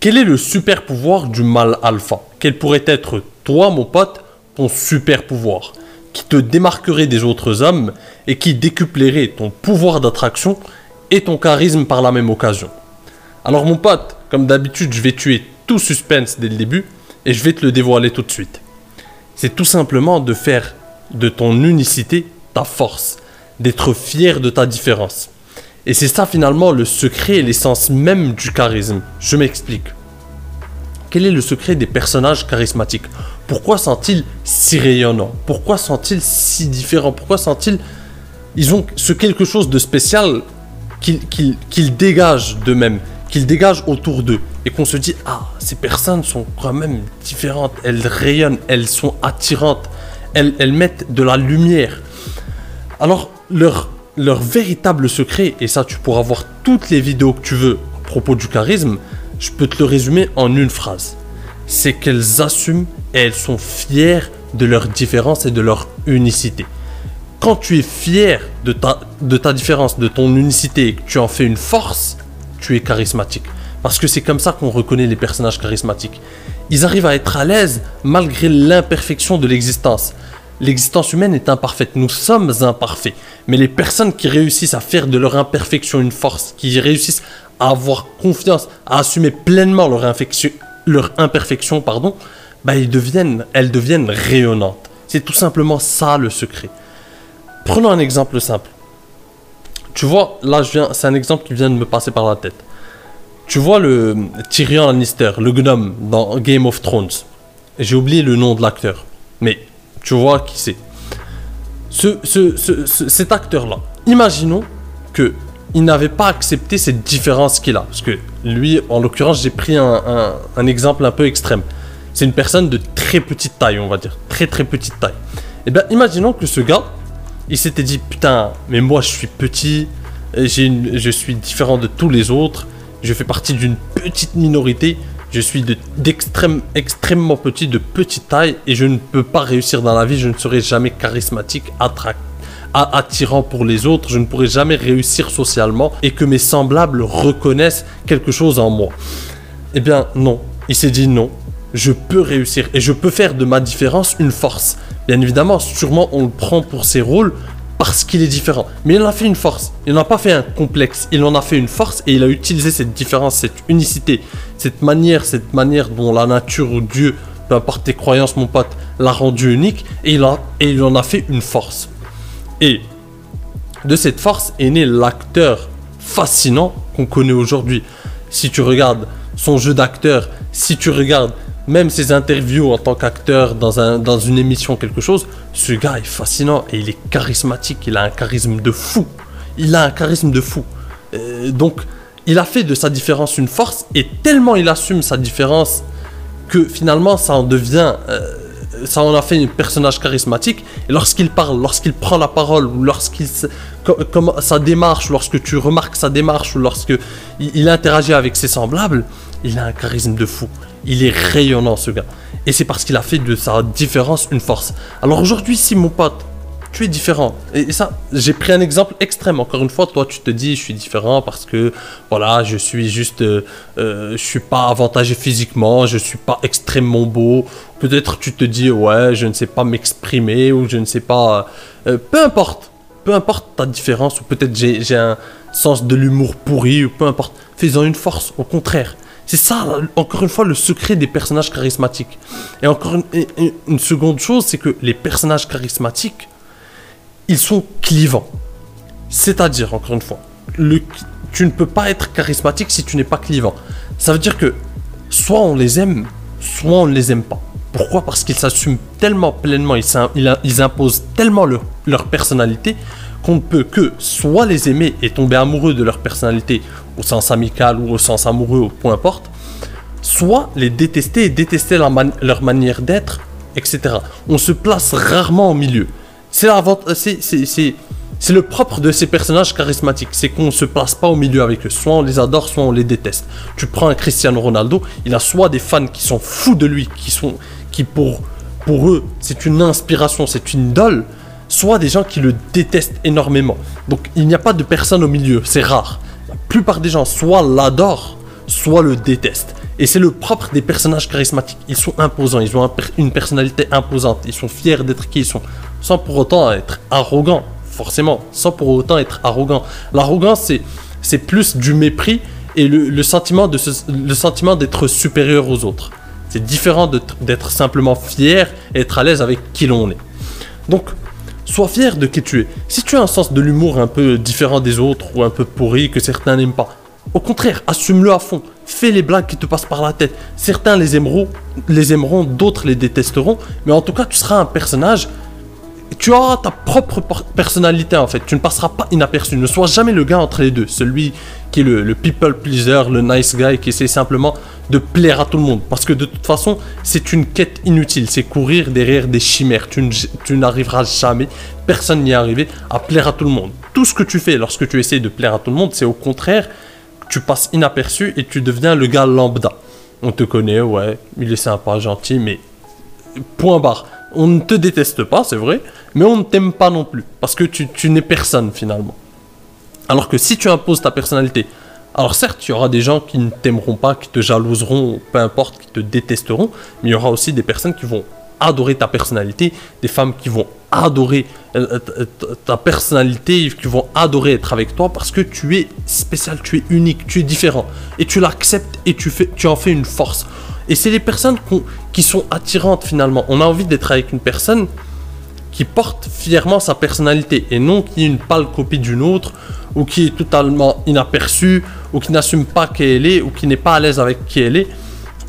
Quel est le super pouvoir du mal alpha? Quel pourrait être, toi, mon pote, ton super pouvoir? Qui te démarquerait des autres hommes et qui décuplerait ton pouvoir d'attraction et ton charisme par la même occasion. Alors, mon pote, comme d'habitude, je vais tuer tout suspense dès le début et je vais te le dévoiler tout de suite. C'est tout simplement de faire de ton unicité ta force, d'être fier de ta différence. Et c'est ça finalement le secret et l'essence même du charisme. Je m'explique. Quel est le secret des personnages charismatiques? Pourquoi sont-ils si rayonnants? Pourquoi sont-ils si différents? Pourquoi sont-ils... Ils ont ce quelque chose de spécial qu'ils dégagent d'eux-mêmes, qu'ils dégagent autour d'eux. Et qu'on se dit, ah, ces personnes sont quand même différentes, elles rayonnent, elles sont attirantes, elles, mettent de la lumière. Alors, leur leur véritable secret, et ça tu pourras voir toutes les vidéos que tu veux à propos du charisme, je peux te le résumer en une phrase. C'est qu'elles assument et elles sont fières de leur différence et de leur unicité. Quand tu es fier de ta, de ta différence, de ton unicité et que tu en fais une force, tu es charismatique. Parce que c'est comme ça qu'on reconnaît les personnages charismatiques. Ils arrivent à être à l'aise malgré l'imperfection de l'existence. L'existence humaine est imparfaite, nous sommes imparfaits. Mais les personnes qui réussissent à faire de leur imperfection une force, qui réussissent à avoir confiance, à assumer pleinement leur, leur imperfection, pardon, bah ils deviennent, elles deviennent rayonnantes. C'est tout simplement ça le secret. Prenons un exemple simple. Tu vois, là, c'est un exemple qui vient de me passer par la tête. Tu vois le Tyrion Lannister, le gnome dans Game of Thrones. J'ai oublié le nom de l'acteur. Mais tu vois qui c'est. Ce, cet acteur-là, imaginons que il n'avait pas accepté cette différence qu'il a. Parce que lui, en l'occurrence, j'ai pris un, exemple un peu extrême. C'est une personne de très petite taille, on va dire. Très très petite taille. Eh bien, imaginons que ce gars, il s'était dit Putain, mais moi je suis petit, je suis différent de tous les autres, je fais partie d'une petite minorité, je suis d'extrême, extrêmement petit, de petite taille, et je ne peux pas réussir dans la vie. Je ne serai jamais charismatique, attirant pour les autres. Je ne pourrai jamais réussir socialement et que mes semblables reconnaissent quelque chose en moi. Eh bien, non. Il s'est dit non. Je peux réussir et je peux faire de ma différence une force. Bien évidemment, sûrement on le prend pour ses rôles, parce qu'il est différent. Mais il en a fait une force. Il n'en a pas fait un complexe. Il en a fait une force et il a utilisé cette différence, cette unicité, cette manière, cette manière dont la nature ou Dieu, peu importe tes croyances, mon pote, l'a rendu unique et il, et il en a fait une force. Et de cette force est né l'acteur fascinant qu'on connaît aujourd'hui. Si tu regardes son jeu d'acteur, si tu regardes même ses interviews en tant qu'acteur dans, un, dans une émission, quelque chose, ce gars est fascinant et il est charismatique. Il a un charisme de fou. Il a un charisme de fou. Euh, donc, il a fait de sa différence une force et tellement il assume sa différence que finalement ça en devient. Euh, ça en a fait un personnage charismatique. Et lorsqu'il parle, lorsqu'il prend la parole, ou lorsqu'il. Sa démarche, lorsque tu remarques sa démarche, ou lorsque il interagit avec ses semblables, il a un charisme de fou. Il est rayonnant ce gars. Et c'est parce qu'il a fait de sa différence une force. Alors aujourd'hui, si mon pote, tu es différent. Et ça, j'ai pris un exemple extrême. Encore une fois, toi, tu te dis, je suis différent parce que, voilà, je suis juste, euh, euh, je suis pas avantagé physiquement, je suis pas extrêmement beau. Peut-être tu te dis, ouais, je ne sais pas m'exprimer ou je ne sais pas. Euh, peu importe, peu importe ta différence ou peut-être j'ai un sens de l'humour pourri ou peu importe. Fais-en une force, au contraire. C'est ça, encore une fois, le secret des personnages charismatiques. Et encore une, seconde chose, c'est que les personnages charismatiques, ils sont clivants. C'est-à-dire, encore une fois, tu ne peux pas être charismatique si tu n'es pas clivant. Ça veut dire que soit on les aime, soit on ne les aime pas. Pourquoi? Parce qu'ils s'assument tellement pleinement, ils, ils imposent tellement leur personnalité qu'on ne peut que soit les aimer et tomber amoureux de leur personnalité au sens amical ou au sens amoureux, ou peu importe, soit les détester et détester leur, manière d'être, etc. On se place rarement au milieu. C'est C'est le propre de ces personnages charismatiques, c'est qu'on ne se place pas au milieu avec eux. Soit on les adore, soit on les déteste. Tu prends un Cristiano Ronaldo, il a soit des fans qui sont fous de lui, qui sont, qui pour, pour eux, c'est une inspiration, c'est une idole, soit des gens qui le détestent énormément. Donc il n'y a pas de personne au milieu, c'est rare. Plupart des gens soit l'adorent, soit le détestent. Et c'est le propre des personnages charismatiques. Ils sont imposants, ils ont une personnalité imposante, ils sont fiers d'être qui ils sont, sans pour autant être arrogants, forcément, sans pour autant être arrogants. L'arrogance, c'est, plus du mépris et le, sentiment, de le sentiment d'être supérieur aux autres. C'est différent d'être simplement fier et être à l'aise avec qui l'on est. Donc, sois fier de qui tu es. Si tu as un sens de l'humour un peu différent des autres ou un peu pourri que certains n'aiment pas, au contraire, assume-le à fond. Fais les blagues qui te passent par la tête. Certains les aimeront, les aimeront, d'autres les détesteront, mais en tout cas, tu seras un personnage. Tu auras ta propre personnalité en fait. Tu ne passeras pas inaperçu. Ne sois jamais le gars entre les deux. Celui qui est le, people pleaser, le nice guy qui essaie simplement de plaire à tout le monde. Parce que de toute façon, c'est une quête inutile. C'est courir derrière des chimères. Tu, n'arriveras jamais, personne n'y est arrivé, à plaire à tout le monde. Tout ce que tu fais lorsque tu essaies de plaire à tout le monde, c'est au contraire tu passes inaperçu et tu deviens le gars lambda. On te connaît, ouais, il est sympa, gentil, mais point barre. On ne te déteste pas, c'est vrai, mais on ne t'aime pas non plus, parce que tu, tu n'es personne finalement. Alors que si tu imposes ta personnalité, alors certes, il y aura des gens qui ne t'aimeront pas, qui te jalouseront, peu importe, qui te détesteront, mais il y aura aussi des personnes qui vont adorer ta personnalité, des femmes qui vont adorer euh, euh, ta personnalité, qui vont adorer être avec toi parce que tu es spécial, tu es unique, tu es différent. Et tu l'acceptes et tu, en fais une force. Et c'est les personnes qui sont attirantes finalement. On a envie d'être avec une personne qui porte fièrement sa personnalité et non qui est une pâle copie d'une autre ou qui est totalement inaperçue ou qui n'assume pas qui elle est ou qui n'est pas à l'aise avec qui elle est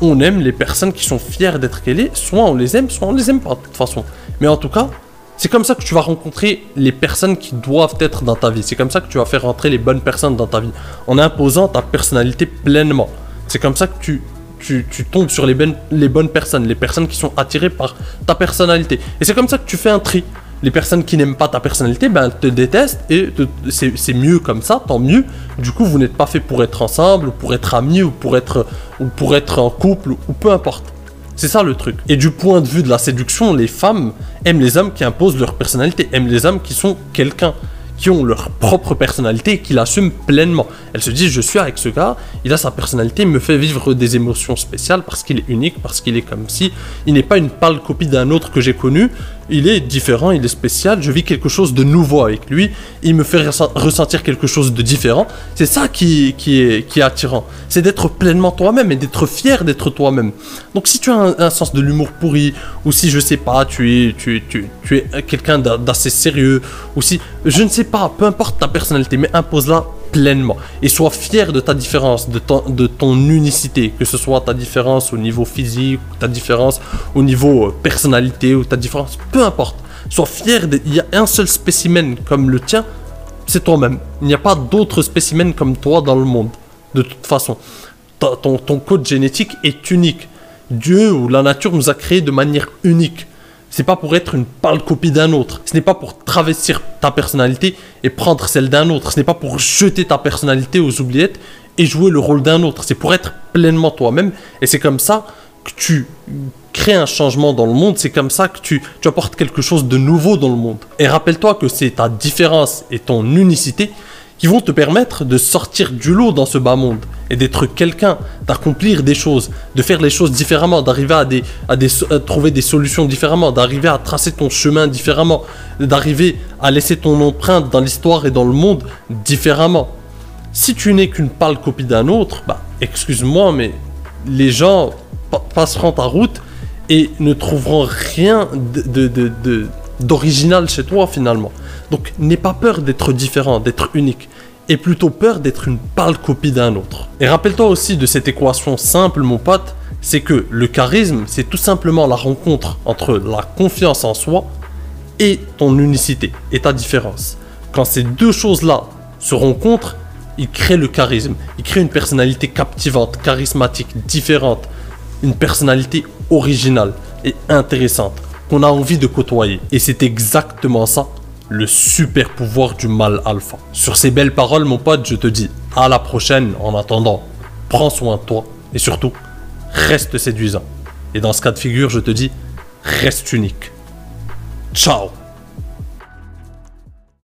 on aime les personnes qui sont fières d'être qu'elle est, soit on les aime, soit on les aime pas de toute façon. Mais en tout cas, c'est comme ça que tu vas rencontrer les personnes qui doivent être dans ta vie. C'est comme ça que tu vas faire rentrer les bonnes personnes dans ta vie. En imposant ta personnalité pleinement. C'est comme ça que tu, tu, tombes sur les, les bonnes personnes, les personnes qui sont attirées par ta personnalité. Et c'est comme ça que tu fais un tri les personnes qui n'aiment pas ta personnalité, ben, te détestent et c'est mieux comme ça, tant mieux. Du coup, vous n'êtes pas fait pour être ensemble, pour être amis, ou pour être, ou pour être en couple, ou peu importe. C'est ça le truc. Et du point de vue de la séduction, les femmes aiment les hommes qui imposent leur personnalité, aiment les hommes qui sont quelqu'un qui ont leur propre personnalité et qui l'assument pleinement. Elles se disent, je suis avec ce gars, il a sa personnalité, il me fait vivre des émotions spéciales parce qu'il est unique, parce qu'il est comme si, il n'est pas une pâle copie d'un autre que j'ai connu, il est différent, il est spécial, je vis quelque chose de nouveau avec lui, il me fait ressentir quelque chose de différent. C'est ça qui, qui, est, qui est attirant. C'est d'être pleinement toi-même et d'être fier d'être toi-même. Donc si tu as un, sens de l'humour pourri, ou si je sais pas, tu es, tu, tu, tu es quelqu'un d'assez sérieux, ou si, je ne sais pas, peu importe ta personnalité, mais impose-la pleinement et sois fier de ta différence, de ton, unicité, que ce soit ta différence au niveau physique, ta différence au niveau euh, personnalité ou ta différence, peu importe. Sois fier, il y a un seul spécimen comme le tien, c'est toi-même. Il n'y a pas d'autres spécimens comme toi dans le monde, de toute façon. ton code génétique est unique. Dieu ou la nature nous a créés de manière unique. C'est pas pour être une pâle copie d'un autre. Ce n'est pas pour travestir ta personnalité et prendre celle d'un autre. Ce n'est pas pour jeter ta personnalité aux oubliettes et jouer le rôle d'un autre. C'est pour être pleinement toi-même. Et c'est comme ça que tu crées un changement dans le monde. C'est comme ça que tu, tu apportes quelque chose de nouveau dans le monde. Et rappelle-toi que c'est ta différence et ton unicité qui vont te permettre de sortir du lot dans ce bas monde et d'être quelqu'un, d'accomplir des choses, de faire les choses différemment, d'arriver à, des, à, des, trouver des solutions différemment, d'arriver à tracer ton chemin différemment, d'arriver à laisser ton empreinte dans l'histoire et dans le monde différemment. Si tu n'es qu'une pâle copie d'un autre, bah excuse-moi, mais les gens passeront ta route et ne trouveront rien d'original de, de, chez toi finalement. Donc n'aie pas peur d'être différent, d'être unique, et plutôt peur d'être une pâle copie d'un autre. Et rappelle-toi aussi de cette équation simple, mon pote, c'est que le charisme, c'est tout simplement la rencontre entre la confiance en soi et ton unicité, et ta différence. Quand ces deux choses-là se rencontrent, il crée le charisme, il crée une personnalité captivante, charismatique, différente, une personnalité originale et intéressante qu'on a envie de côtoyer. Et c'est exactement ça le super pouvoir du mal alpha. Sur ces belles paroles, mon pote, je te dis à la prochaine. En attendant, prends soin de toi et surtout, reste séduisant. Et dans ce cas de figure, je te dis, reste unique. Ciao